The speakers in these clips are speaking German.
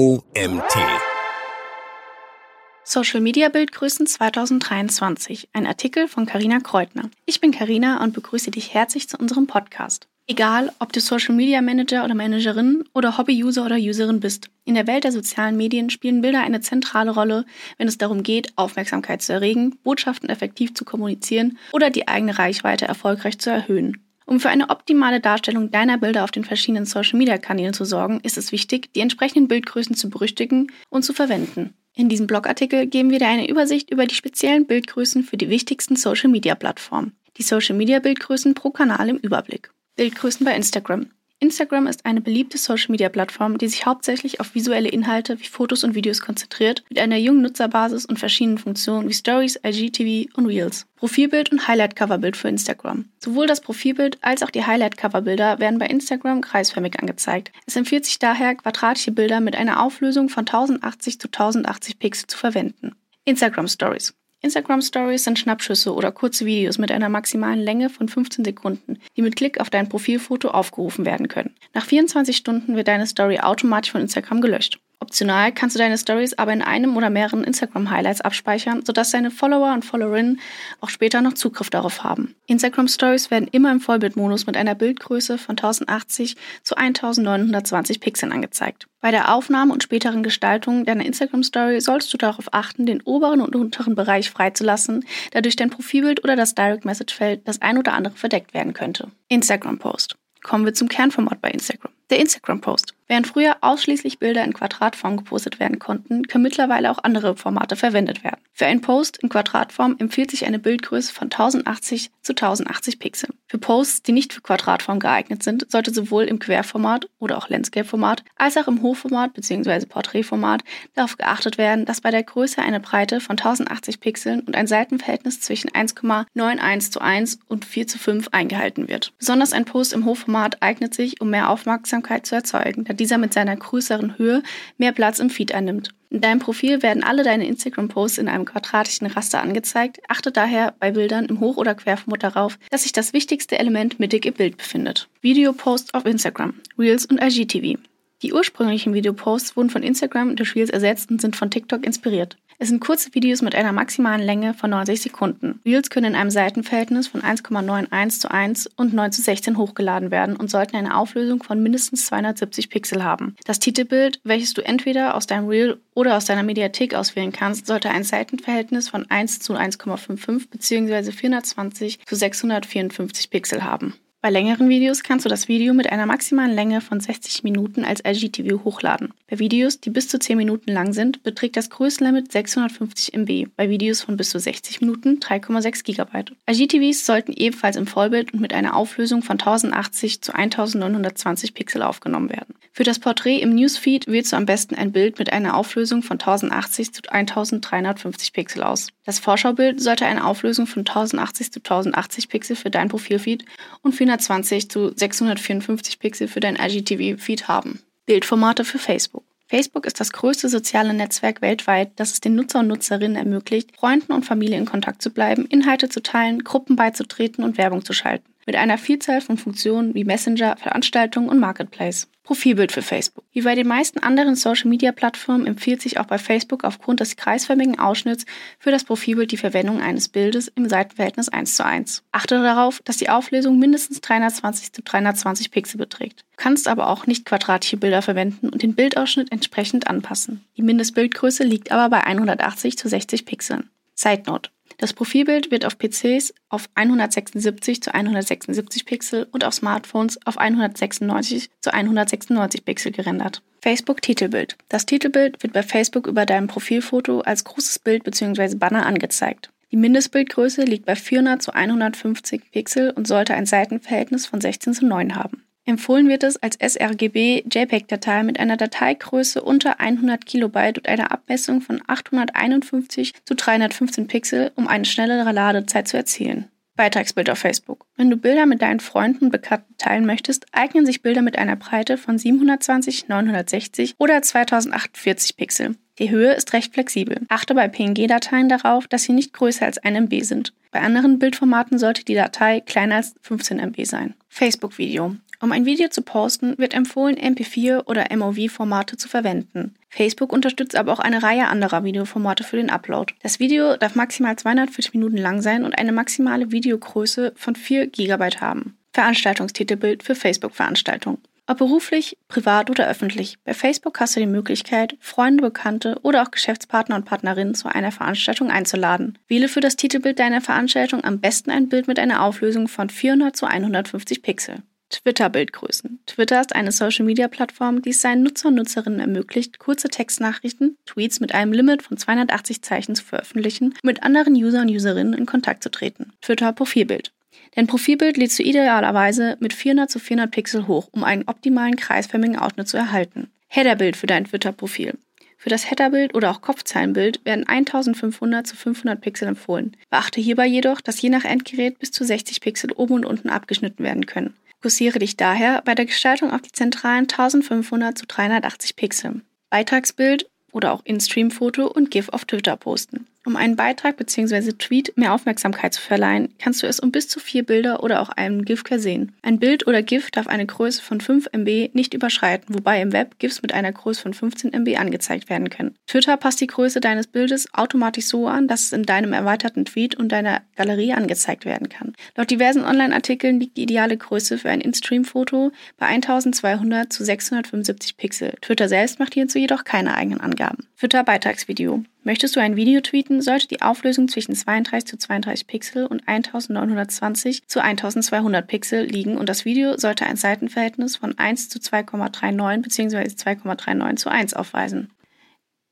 OMT. Social Media Bildgrößen 2023. Ein Artikel von Karina Kreutner. Ich bin Karina und begrüße dich herzlich zu unserem Podcast. Egal, ob du Social Media Manager oder Managerin oder Hobby-User oder Userin bist. In der Welt der sozialen Medien spielen Bilder eine zentrale Rolle, wenn es darum geht, Aufmerksamkeit zu erregen, Botschaften effektiv zu kommunizieren oder die eigene Reichweite erfolgreich zu erhöhen. Um für eine optimale Darstellung deiner Bilder auf den verschiedenen Social-Media-Kanälen zu sorgen, ist es wichtig, die entsprechenden Bildgrößen zu berüchtigen und zu verwenden. In diesem Blogartikel geben wir dir eine Übersicht über die speziellen Bildgrößen für die wichtigsten Social-Media-Plattformen. Die Social-Media-Bildgrößen pro Kanal im Überblick. Bildgrößen bei Instagram. Instagram ist eine beliebte Social-Media-Plattform, die sich hauptsächlich auf visuelle Inhalte wie Fotos und Videos konzentriert, mit einer jungen Nutzerbasis und verschiedenen Funktionen wie Stories, IGTV und Reels. Profilbild und Highlight-Coverbild für Instagram. Sowohl das Profilbild als auch die Highlight-Coverbilder werden bei Instagram kreisförmig angezeigt. Es empfiehlt sich daher, quadratische Bilder mit einer Auflösung von 1080 zu 1080 Pixel zu verwenden. Instagram Stories. Instagram Stories sind Schnappschüsse oder kurze Videos mit einer maximalen Länge von 15 Sekunden, die mit Klick auf dein Profilfoto aufgerufen werden können. Nach 24 Stunden wird deine Story automatisch von Instagram gelöscht. Optional kannst du deine Stories aber in einem oder mehreren Instagram-Highlights abspeichern, sodass deine Follower und Followerinnen auch später noch Zugriff darauf haben. Instagram-Stories werden immer im Vollbildmodus mit einer Bildgröße von 1080 zu 1920 Pixeln angezeigt. Bei der Aufnahme und späteren Gestaltung deiner Instagram-Story solltest du darauf achten, den oberen und unteren Bereich freizulassen, da durch dein Profilbild oder das Direct-Message-Feld das ein oder andere verdeckt werden könnte. Instagram-Post. Kommen wir zum Kernformat bei Instagram. Der Instagram-Post. Während früher ausschließlich Bilder in Quadratform gepostet werden konnten, können mittlerweile auch andere Formate verwendet werden. Für einen Post in Quadratform empfiehlt sich eine Bildgröße von 1080 zu 1080 Pixeln. Für Posts, die nicht für Quadratform geeignet sind, sollte sowohl im Querformat oder auch Landscape-Format als auch im Hochformat bzw. Porträtformat darauf geachtet werden, dass bei der Größe eine Breite von 1080 Pixeln und ein Seitenverhältnis zwischen 1,91 zu 1 und 4 zu 5 eingehalten wird. Besonders ein Post im Hochformat eignet sich, um mehr Aufmerksamkeit zu erzeugen, da dieser mit seiner größeren Höhe mehr Platz im Feed einnimmt. In deinem Profil werden alle deine Instagram-Posts in einem quadratischen Raster angezeigt. Achte daher bei Bildern im Hoch- oder Querformat darauf, dass sich das wichtigste Element mittig im Bild befindet. Video-Posts auf Instagram, Reels und IGTV. Die ursprünglichen Videoposts wurden von Instagram durch Reels ersetzt und sind von TikTok inspiriert. Es sind kurze Videos mit einer maximalen Länge von 90 Sekunden. Reels können in einem Seitenverhältnis von 1,91 zu 1 und 9 zu 16 hochgeladen werden und sollten eine Auflösung von mindestens 270 Pixel haben. Das Titelbild, welches du entweder aus deinem Reel oder aus deiner Mediathek auswählen kannst, sollte ein Seitenverhältnis von 1 zu 1,55 bzw. 420 zu 654 Pixel haben. Bei längeren Videos kannst du das Video mit einer maximalen Länge von 60 Minuten als IGTV hochladen. Bei Videos, die bis zu 10 Minuten lang sind, beträgt das Größenlimit 650 MB, bei Videos von bis zu 60 Minuten 3,6 GB. IGTVs sollten ebenfalls im Vollbild und mit einer Auflösung von 1080 zu 1920 Pixel aufgenommen werden. Für das Porträt im Newsfeed wählst du am besten ein Bild mit einer Auflösung von 1080 zu 1350 Pixel aus. Das Vorschaubild sollte eine Auflösung von 1080 zu 1080 Pixel für dein Profilfeed und 420 zu 654 Pixel für dein IGTV-Feed haben. Bildformate für Facebook. Facebook ist das größte soziale Netzwerk weltweit, das es den Nutzer und Nutzerinnen ermöglicht, Freunden und Familie in Kontakt zu bleiben, Inhalte zu teilen, Gruppen beizutreten und Werbung zu schalten. Mit einer Vielzahl von Funktionen wie Messenger, Veranstaltungen und Marketplace. Profilbild für Facebook. Wie bei den meisten anderen Social-Media-Plattformen empfiehlt sich auch bei Facebook aufgrund des kreisförmigen Ausschnitts für das Profilbild die Verwendung eines Bildes im Seitenverhältnis 1 zu 1. Achte darauf, dass die Auflösung mindestens 320 zu 320 Pixel beträgt. Du kannst aber auch nicht quadratische Bilder verwenden und den Bildausschnitt entsprechend anpassen. Die Mindestbildgröße liegt aber bei 180 zu 60 Pixeln. Side Note. Das Profilbild wird auf PCs auf 176 zu 176 Pixel und auf Smartphones auf 196 zu 196 Pixel gerendert. Facebook Titelbild. Das Titelbild wird bei Facebook über deinem Profilfoto als großes Bild bzw. Banner angezeigt. Die Mindestbildgröße liegt bei 400 zu 150 Pixel und sollte ein Seitenverhältnis von 16 zu 9 haben. Empfohlen wird es als sRGB JPEG-Datei mit einer Dateigröße unter 100 KB und einer Abmessung von 851 zu 315 Pixel, um eine schnellere Ladezeit zu erzielen. Beitragsbild auf Facebook. Wenn du Bilder mit deinen Freunden und Bekannten teilen möchtest, eignen sich Bilder mit einer Breite von 720, 960 oder 2048 Pixel. Die Höhe ist recht flexibel. Achte bei PNG-Dateien darauf, dass sie nicht größer als 1 MB sind. Bei anderen Bildformaten sollte die Datei kleiner als 15 MB sein. Facebook-Video. Um ein Video zu posten, wird empfohlen, MP4 oder MOV-Formate zu verwenden. Facebook unterstützt aber auch eine Reihe anderer Videoformate für den Upload. Das Video darf maximal 240 Minuten lang sein und eine maximale Videogröße von 4 GB haben. Veranstaltungstitelbild für Facebook-Veranstaltungen. Ob beruflich, privat oder öffentlich. Bei Facebook hast du die Möglichkeit, Freunde, Bekannte oder auch Geschäftspartner und Partnerinnen zu einer Veranstaltung einzuladen. Wähle für das Titelbild deiner Veranstaltung am besten ein Bild mit einer Auflösung von 400 zu 150 Pixel. Twitter-Bildgrößen. Twitter ist eine Social-Media-Plattform, die es seinen Nutzer und Nutzerinnen ermöglicht, kurze Textnachrichten, Tweets mit einem Limit von 280 Zeichen zu veröffentlichen und mit anderen User und Userinnen in Kontakt zu treten. Twitter-Profilbild. Dein Profilbild lädst du idealerweise mit 400 zu 400 Pixel hoch, um einen optimalen kreisförmigen Ausschnitt zu erhalten. Headerbild für dein Twitter-Profil. Für das Headerbild oder auch Kopfzeilenbild werden 1500 zu 500 Pixel empfohlen. Beachte hierbei jedoch, dass je nach Endgerät bis zu 60 Pixel oben und unten abgeschnitten werden können. Fokussiere dich daher bei der Gestaltung auf die zentralen 1500 zu 380 Pixel. Beitragsbild oder auch In-Stream-Foto und GIF auf Twitter posten. Um einen Beitrag bzw. Tweet mehr Aufmerksamkeit zu verleihen, kannst du es um bis zu vier Bilder oder auch einen GIF versehen. Ein Bild oder GIF darf eine Größe von 5 MB nicht überschreiten, wobei im Web GIFs mit einer Größe von 15 MB angezeigt werden können. Twitter passt die Größe deines Bildes automatisch so an, dass es in deinem erweiterten Tweet und deiner Galerie angezeigt werden kann. Laut diversen Online-Artikeln liegt die ideale Größe für ein In-Stream-Foto bei 1200 zu 675 Pixel. Twitter selbst macht hierzu jedoch keine eigenen Angaben. Twitter-Beitragsvideo. Möchtest du ein Video tweeten, sollte die Auflösung zwischen 32 zu 32 Pixel und 1920 zu 1200 Pixel liegen und das Video sollte ein Seitenverhältnis von 1 zu 2,39 bzw. 2,39 zu 1 aufweisen.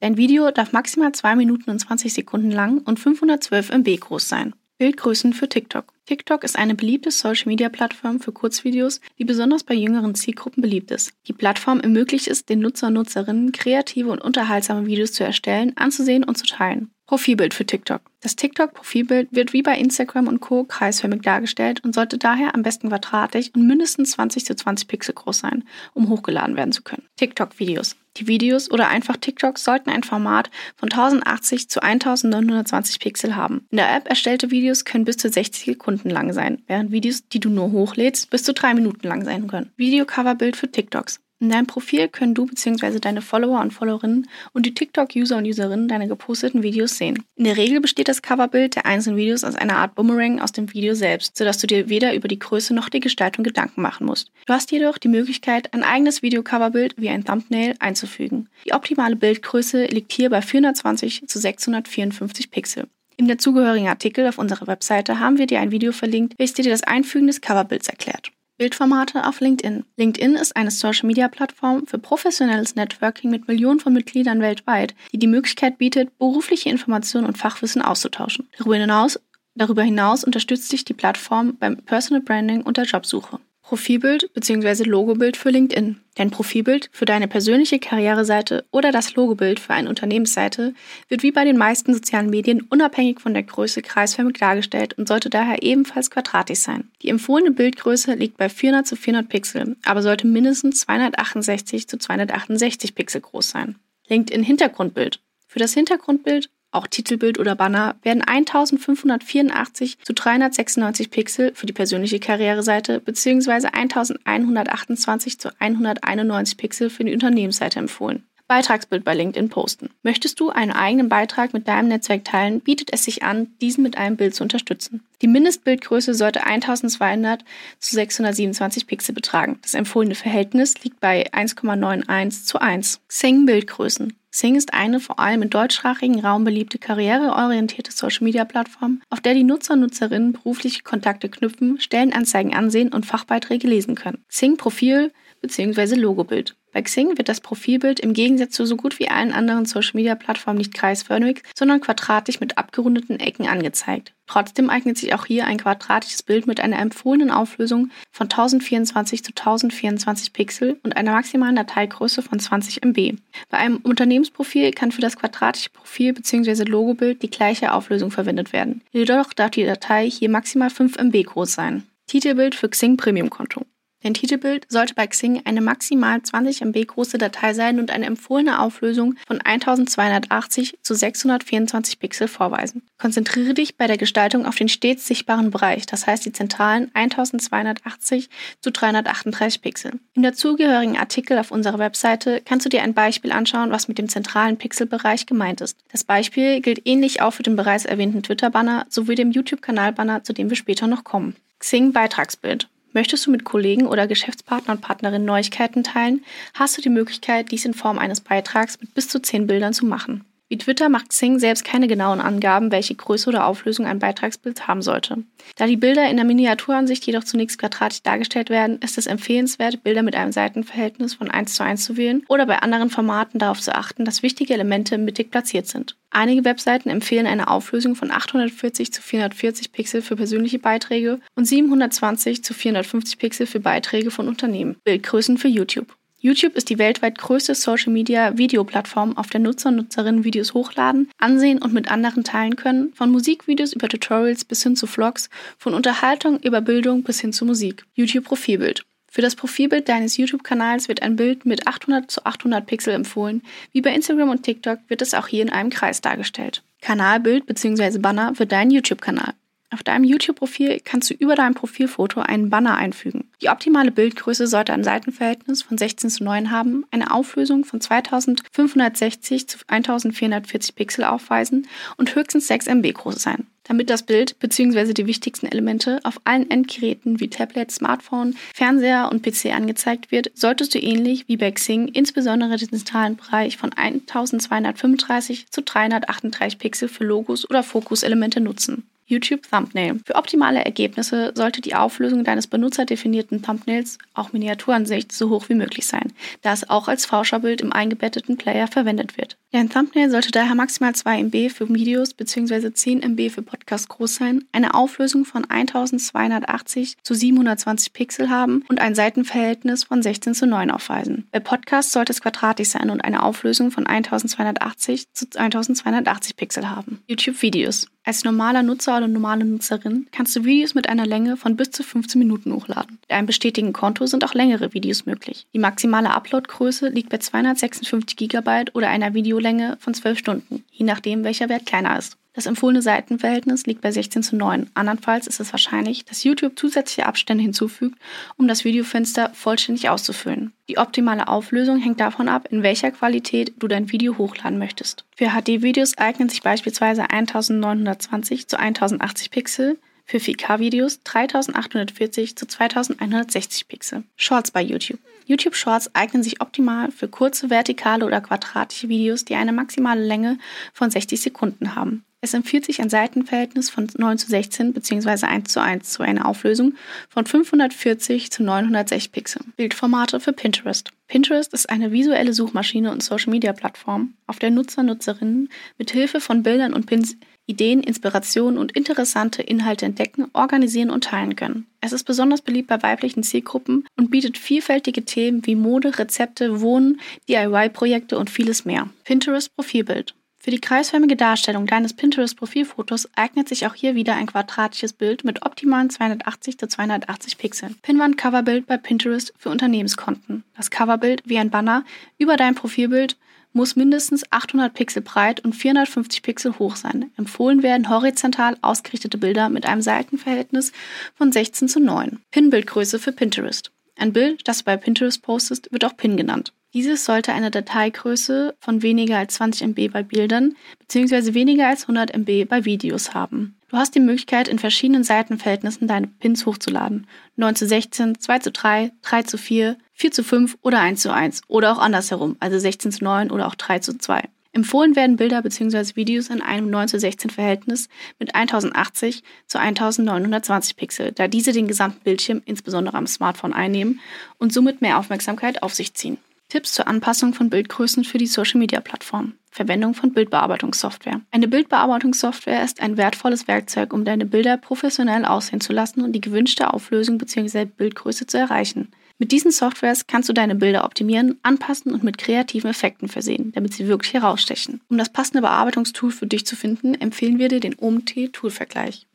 Dein Video darf maximal 2 Minuten und 20 Sekunden lang und 512 MB groß sein. Bildgrößen für TikTok. TikTok ist eine beliebte Social-Media-Plattform für Kurzvideos, die besonders bei jüngeren Zielgruppen beliebt ist. Die Plattform ermöglicht es den Nutzer und Nutzerinnen, kreative und unterhaltsame Videos zu erstellen, anzusehen und zu teilen. Profilbild für TikTok. Das TikTok-Profilbild wird wie bei Instagram und Co. kreisförmig dargestellt und sollte daher am besten quadratisch und mindestens 20 zu 20 Pixel groß sein, um hochgeladen werden zu können. TikTok-Videos. Die Videos oder einfach TikToks sollten ein Format von 1080 zu 1920 Pixel haben. In der App erstellte Videos können bis zu 60 Sekunden lang sein, während Videos, die du nur hochlädst, bis zu 3 Minuten lang sein können. Videocoverbild für TikToks. In deinem Profil können du bzw. deine Follower und Followerinnen und die TikTok-User und Userinnen deine geposteten Videos sehen. In der Regel besteht das Coverbild der einzelnen Videos aus einer Art Boomerang aus dem Video selbst, sodass du dir weder über die Größe noch die Gestaltung Gedanken machen musst. Du hast jedoch die Möglichkeit, ein eigenes Video-Coverbild wie ein Thumbnail einzufügen. Die optimale Bildgröße liegt hier bei 420 zu 654 Pixel. Im dazugehörigen Artikel auf unserer Webseite haben wir dir ein Video verlinkt, welches dir das Einfügen des Coverbilds erklärt. Bildformate auf LinkedIn. LinkedIn ist eine Social-Media-Plattform für professionelles Networking mit Millionen von Mitgliedern weltweit, die die Möglichkeit bietet, berufliche Informationen und Fachwissen auszutauschen. Darüber hinaus, darüber hinaus unterstützt dich die Plattform beim Personal Branding und der Jobsuche. Profilbild bzw. Logobild für LinkedIn. Dein Profilbild für deine persönliche Karriereseite oder das Logobild für eine Unternehmensseite wird wie bei den meisten sozialen Medien unabhängig von der Größe kreisförmig dargestellt und sollte daher ebenfalls quadratisch sein. Die empfohlene Bildgröße liegt bei 400 zu 400 Pixel, aber sollte mindestens 268 zu 268 Pixel groß sein. LinkedIn Hintergrundbild. Für das Hintergrundbild auch Titelbild oder Banner, werden 1584 zu 396 Pixel für die persönliche Karriereseite bzw. 1128 zu 191 Pixel für die Unternehmensseite empfohlen. Beitragsbild bei LinkedIn posten. Möchtest du einen eigenen Beitrag mit deinem Netzwerk teilen, bietet es sich an, diesen mit einem Bild zu unterstützen. Die Mindestbildgröße sollte 1200 zu 627 Pixel betragen. Das empfohlene Verhältnis liegt bei 1,91 zu 1. Xing Bildgrößen. Xing ist eine vor allem im deutschsprachigen Raum beliebte karriereorientierte Social-Media-Plattform, auf der die Nutzer und Nutzerinnen berufliche Kontakte knüpfen, Stellenanzeigen ansehen und Fachbeiträge lesen können. Xing Profil bzw. Logobild. Bei Xing wird das Profilbild im Gegensatz zu so gut wie allen anderen Social-Media-Plattformen nicht kreisförmig, sondern quadratisch mit abgerundeten Ecken angezeigt. Trotzdem eignet sich auch hier ein quadratisches Bild mit einer empfohlenen Auflösung von 1024 zu 1024 Pixel und einer maximalen Dateigröße von 20 MB. Bei einem Unternehmensprofil kann für das quadratische Profil bzw. Logobild die gleiche Auflösung verwendet werden. Jedoch darf die Datei hier maximal 5 MB groß sein. Titelbild für Xing Premium Konto. Dein Titelbild sollte bei Xing eine maximal 20 MB große Datei sein und eine empfohlene Auflösung von 1280 zu 624 Pixel vorweisen. Konzentriere dich bei der Gestaltung auf den stets sichtbaren Bereich, das heißt die zentralen 1280 zu 338 Pixel. Im dazugehörigen Artikel auf unserer Webseite kannst du dir ein Beispiel anschauen, was mit dem zentralen Pixelbereich gemeint ist. Das Beispiel gilt ähnlich auch für den bereits erwähnten Twitter-Banner sowie dem YouTube-Kanal-Banner, zu dem wir später noch kommen. Xing Beitragsbild. Möchtest du mit Kollegen oder Geschäftspartner und Partnerinnen Neuigkeiten teilen, hast du die Möglichkeit, dies in Form eines Beitrags mit bis zu zehn Bildern zu machen. Wie Twitter macht Xing selbst keine genauen Angaben, welche Größe oder Auflösung ein Beitragsbild haben sollte. Da die Bilder in der Miniaturansicht jedoch zunächst quadratisch dargestellt werden, ist es empfehlenswert, Bilder mit einem Seitenverhältnis von 1 zu 1 zu wählen oder bei anderen Formaten darauf zu achten, dass wichtige Elemente mittig platziert sind. Einige Webseiten empfehlen eine Auflösung von 840 zu 440 Pixel für persönliche Beiträge und 720 zu 450 Pixel für Beiträge von Unternehmen. Bildgrößen für YouTube. YouTube ist die weltweit größte Social-Media-Videoplattform, auf der Nutzer und Nutzerinnen Videos hochladen, ansehen und mit anderen teilen können, von Musikvideos über Tutorials bis hin zu Vlogs, von Unterhaltung über Bildung bis hin zu Musik. YouTube-Profilbild. Für das Profilbild deines YouTube-Kanals wird ein Bild mit 800 zu 800 Pixel empfohlen. Wie bei Instagram und TikTok wird es auch hier in einem Kreis dargestellt. Kanalbild bzw. Banner für deinen YouTube-Kanal. Auf deinem YouTube-Profil kannst du über dein Profilfoto einen Banner einfügen. Die optimale Bildgröße sollte ein Seitenverhältnis von 16 zu 9 haben, eine Auflösung von 2560 zu 1440 Pixel aufweisen und höchstens 6 MB groß sein. Damit das Bild bzw. die wichtigsten Elemente auf allen Endgeräten wie Tablet, Smartphone, Fernseher und PC angezeigt wird, solltest du ähnlich wie bei Xing insbesondere den zentralen Bereich von 1235 zu 338 Pixel für Logos oder Fokuselemente nutzen. YouTube Thumbnail. Für optimale Ergebnisse sollte die Auflösung deines benutzerdefinierten Thumbnails, auch Miniaturansicht, so hoch wie möglich sein, da es auch als Vorschaubild im eingebetteten Player verwendet wird. Dein Thumbnail sollte daher maximal 2 MB für Videos bzw. 10 MB für Podcasts groß sein, eine Auflösung von 1280 zu 720 Pixel haben und ein Seitenverhältnis von 16 zu 9 aufweisen. Bei Podcasts sollte es quadratisch sein und eine Auflösung von 1280 zu 1280 Pixel haben. YouTube Videos. Als normaler Nutzer oder normale Nutzerin kannst du Videos mit einer Länge von bis zu 15 Minuten hochladen. Mit einem bestätigten Konto sind auch längere Videos möglich. Die maximale Uploadgröße liegt bei 256 GB oder einer Videolänge von 12 Stunden, je nachdem welcher Wert kleiner ist. Das empfohlene Seitenverhältnis liegt bei 16 zu 9. Andernfalls ist es wahrscheinlich, dass YouTube zusätzliche Abstände hinzufügt, um das Videofenster vollständig auszufüllen. Die optimale Auflösung hängt davon ab, in welcher Qualität du dein Video hochladen möchtest. Für HD-Videos eignen sich beispielsweise 1920 zu 1080 Pixel, für 4K-Videos 3840 zu 2160 Pixel. Shorts bei YouTube. YouTube Shorts eignen sich optimal für kurze vertikale oder quadratische Videos, die eine maximale Länge von 60 Sekunden haben. Es empfiehlt sich ein Seitenverhältnis von 9 zu 16 bzw. 1 zu 1 zu einer Auflösung von 540 zu 960 Pixel. Bildformate für Pinterest. Pinterest ist eine visuelle Suchmaschine und Social-Media-Plattform, auf der Nutzer Nutzerinnen mit Hilfe von Bildern und Pins Ideen, Inspirationen und interessante Inhalte entdecken, organisieren und teilen können. Es ist besonders beliebt bei weiblichen Zielgruppen und bietet vielfältige Themen wie Mode, Rezepte, Wohnen, DIY-Projekte und vieles mehr. Pinterest Profilbild. Für die kreisförmige Darstellung deines Pinterest-Profilfotos eignet sich auch hier wieder ein quadratisches Bild mit optimalen 280 zu 280 Pixeln. Pinwand-Coverbild bei Pinterest für Unternehmenskonten. Das Coverbild wie ein Banner über dein Profilbild muss mindestens 800 Pixel breit und 450 Pixel hoch sein. Empfohlen werden horizontal ausgerichtete Bilder mit einem Seitenverhältnis von 16 zu 9. Pin-Bildgröße für Pinterest. Ein Bild, das du bei Pinterest postest, wird auch Pin genannt. Dieses sollte eine Dateigröße von weniger als 20 MB bei Bildern bzw. weniger als 100 MB bei Videos haben. Du hast die Möglichkeit, in verschiedenen Seitenverhältnissen deine Pins hochzuladen. 9 zu 16, 2 zu 3, 3 zu 4, 4 zu 5 oder 1 zu 1 oder auch andersherum, also 16 zu 9 oder auch 3 zu 2. Empfohlen werden Bilder bzw. Videos in einem 9 zu 16 Verhältnis mit 1080 zu 1920 Pixel, da diese den gesamten Bildschirm insbesondere am Smartphone einnehmen und somit mehr Aufmerksamkeit auf sich ziehen. Tipps zur Anpassung von Bildgrößen für die Social-Media-Plattform. Verwendung von Bildbearbeitungssoftware. Eine Bildbearbeitungssoftware ist ein wertvolles Werkzeug, um deine Bilder professionell aussehen zu lassen und die gewünschte Auflösung bzw. Bildgröße zu erreichen. Mit diesen Softwares kannst du deine Bilder optimieren, anpassen und mit kreativen Effekten versehen, damit sie wirklich herausstechen. Um das passende Bearbeitungstool für dich zu finden, empfehlen wir dir den OMT-Toolvergleich.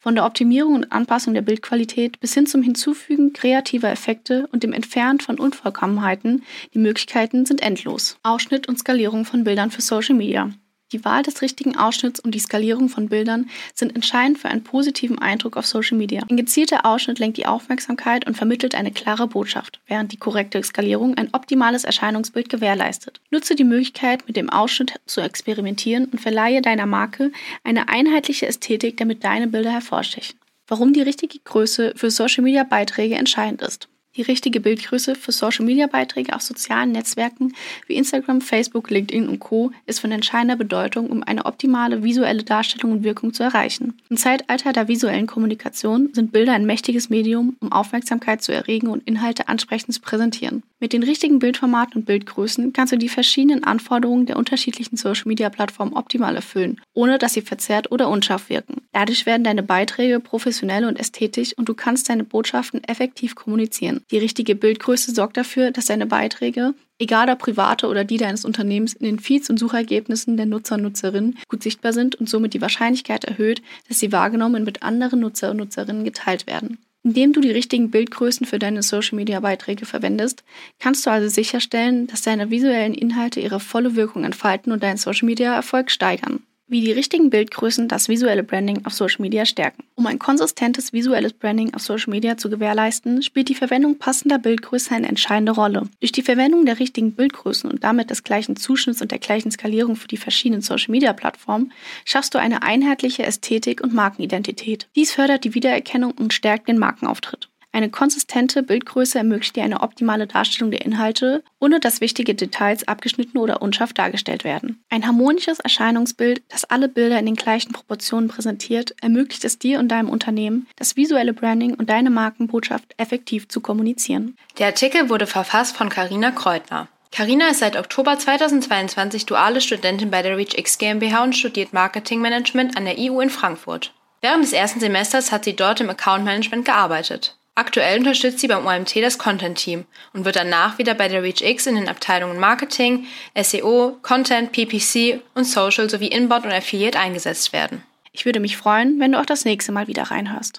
Von der Optimierung und Anpassung der Bildqualität bis hin zum Hinzufügen kreativer Effekte und dem Entfernen von Unvollkommenheiten, die Möglichkeiten sind endlos. Ausschnitt und Skalierung von Bildern für Social Media. Die Wahl des richtigen Ausschnitts und die Skalierung von Bildern sind entscheidend für einen positiven Eindruck auf Social Media. Ein gezielter Ausschnitt lenkt die Aufmerksamkeit und vermittelt eine klare Botschaft, während die korrekte Skalierung ein optimales Erscheinungsbild gewährleistet. Nutze die Möglichkeit, mit dem Ausschnitt zu experimentieren und verleihe deiner Marke eine einheitliche Ästhetik, damit deine Bilder hervorstechen. Warum die richtige Größe für Social Media Beiträge entscheidend ist. Die richtige Bildgröße für Social-Media-Beiträge auf sozialen Netzwerken wie Instagram, Facebook, LinkedIn und Co. ist von entscheidender Bedeutung, um eine optimale visuelle Darstellung und Wirkung zu erreichen. Im Zeitalter der visuellen Kommunikation sind Bilder ein mächtiges Medium, um Aufmerksamkeit zu erregen und Inhalte ansprechend zu präsentieren. Mit den richtigen Bildformaten und Bildgrößen kannst du die verschiedenen Anforderungen der unterschiedlichen Social-Media-Plattformen optimal erfüllen, ohne dass sie verzerrt oder unscharf wirken. Dadurch werden deine Beiträge professionell und ästhetisch und du kannst deine Botschaften effektiv kommunizieren. Die richtige Bildgröße sorgt dafür, dass deine Beiträge, egal ob private oder die deines Unternehmens, in den Feeds und Suchergebnissen der Nutzer und Nutzerinnen gut sichtbar sind und somit die Wahrscheinlichkeit erhöht, dass sie wahrgenommen und mit anderen Nutzer und Nutzerinnen geteilt werden. Indem du die richtigen Bildgrößen für deine Social-Media-Beiträge verwendest, kannst du also sicherstellen, dass deine visuellen Inhalte ihre volle Wirkung entfalten und deinen Social-Media-Erfolg steigern wie die richtigen Bildgrößen das visuelle Branding auf Social Media stärken. Um ein konsistentes visuelles Branding auf Social Media zu gewährleisten, spielt die Verwendung passender Bildgrößen eine entscheidende Rolle. Durch die Verwendung der richtigen Bildgrößen und damit des gleichen Zuschnitts und der gleichen Skalierung für die verschiedenen Social Media Plattformen schaffst du eine einheitliche Ästhetik und Markenidentität. Dies fördert die Wiedererkennung und stärkt den Markenauftritt. Eine konsistente Bildgröße ermöglicht dir eine optimale Darstellung der Inhalte, ohne dass wichtige Details abgeschnitten oder unscharf dargestellt werden. Ein harmonisches Erscheinungsbild, das alle Bilder in den gleichen Proportionen präsentiert, ermöglicht es dir und deinem Unternehmen, das visuelle Branding und deine Markenbotschaft effektiv zu kommunizieren. Der Artikel wurde verfasst von Karina Kreutner. Karina ist seit Oktober 2022 duale Studentin bei der ReachX GmbH und studiert Marketingmanagement an der IU in Frankfurt. Während des ersten Semesters hat sie dort im Account Management gearbeitet. Aktuell unterstützt sie beim OMT das Content-Team und wird danach wieder bei der ReachX in den Abteilungen Marketing, SEO, Content, PPC und Social sowie Inbound und Affiliate eingesetzt werden. Ich würde mich freuen, wenn du auch das nächste Mal wieder reinhörst.